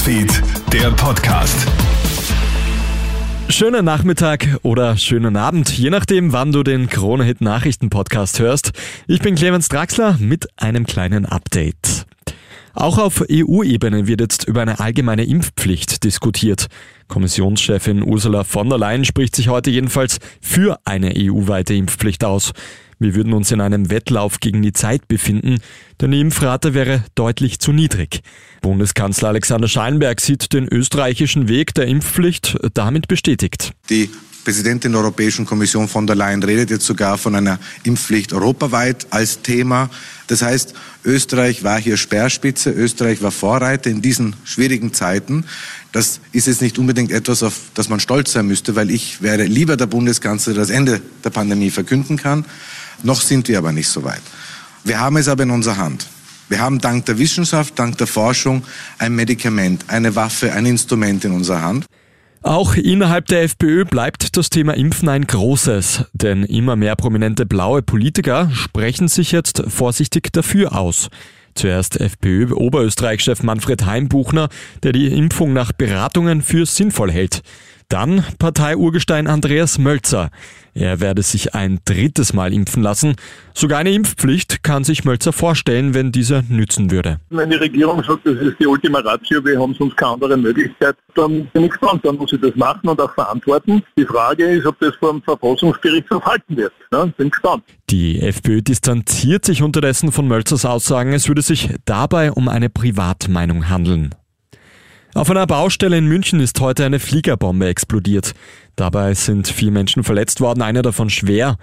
Newsfeed, der Podcast. Schönen Nachmittag oder schönen Abend, je nachdem, wann du den Krone-Hit Nachrichten-Podcast hörst. Ich bin Clemens Draxler mit einem kleinen Update. Auch auf EU-Ebene wird jetzt über eine allgemeine Impfpflicht diskutiert. Kommissionschefin Ursula von der Leyen spricht sich heute jedenfalls für eine EU-weite Impfpflicht aus. Wir würden uns in einem Wettlauf gegen die Zeit befinden, denn die Impfrate wäre deutlich zu niedrig. Bundeskanzler Alexander Schallenberg sieht den österreichischen Weg der Impfpflicht damit bestätigt. Die Präsidentin der Europäischen Kommission von der Leyen redet jetzt sogar von einer Impfpflicht europaweit als Thema. Das heißt, Österreich war hier Speerspitze, Österreich war Vorreiter in diesen schwierigen Zeiten. Das ist jetzt nicht unbedingt etwas, auf das man stolz sein müsste, weil ich wäre lieber der Bundeskanzler, der das Ende der Pandemie verkünden kann. Noch sind wir aber nicht so weit. Wir haben es aber in unserer Hand. Wir haben dank der Wissenschaft, dank der Forschung ein Medikament, eine Waffe, ein Instrument in unserer Hand. Auch innerhalb der FPÖ bleibt das Thema Impfen ein großes, denn immer mehr prominente blaue Politiker sprechen sich jetzt vorsichtig dafür aus. Zuerst FPÖ-Oberösterreich-Chef Manfred Heimbuchner, der die Impfung nach Beratungen für sinnvoll hält. Dann Parteiurgestein Andreas Mölzer. Er werde sich ein drittes Mal impfen lassen. Sogar eine Impfpflicht kann sich Mölzer vorstellen, wenn diese nützen würde. Wenn die Regierung sagt, das ist die Ultima Ratio, wir haben sonst keine andere Möglichkeit, dann bin ich gespannt, dann muss ich das machen und auch verantworten. Die Frage ist, ob das vom Verfassungsgericht verhalten wird. Ja, bin gespannt. Die FPÖ distanziert sich unterdessen von Mölzers Aussagen, es würde sich dabei um eine Privatmeinung handeln. Auf einer Baustelle in München ist heute eine Fliegerbombe explodiert. Dabei sind vier Menschen verletzt worden, einer davon schwer.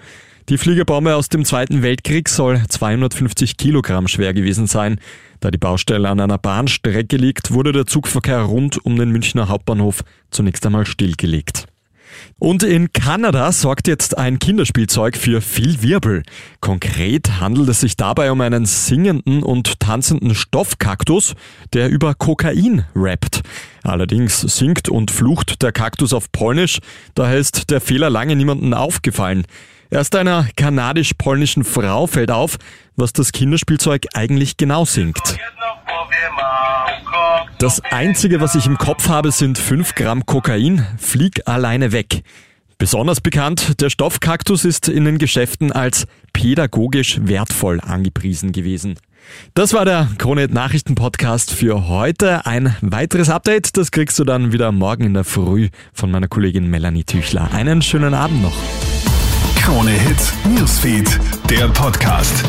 Die Fliegerbombe aus dem Zweiten Weltkrieg soll 250 Kilogramm schwer gewesen sein. Da die Baustelle an einer Bahnstrecke liegt, wurde der Zugverkehr rund um den Münchner Hauptbahnhof zunächst einmal stillgelegt. Und in Kanada sorgt jetzt ein Kinderspielzeug für viel Wirbel. Konkret handelt es sich dabei um einen singenden und tanzenden Stoffkaktus, der über Kokain rappt. Allerdings singt und flucht der Kaktus auf Polnisch, daher ist der Fehler lange niemandem aufgefallen. Erst einer kanadisch-polnischen Frau fällt auf, was das Kinderspielzeug eigentlich genau singt. Das Einzige, was ich im Kopf habe, sind 5 Gramm Kokain. Flieg alleine weg. Besonders bekannt, der Stoffkaktus ist in den Geschäften als pädagogisch wertvoll angepriesen gewesen. Das war der Kronet Nachrichten Podcast für heute. Ein weiteres Update, das kriegst du dann wieder morgen in der Früh von meiner Kollegin Melanie Tüchler. Einen schönen Abend noch. Krone Hits, Newsfeed, der Podcast.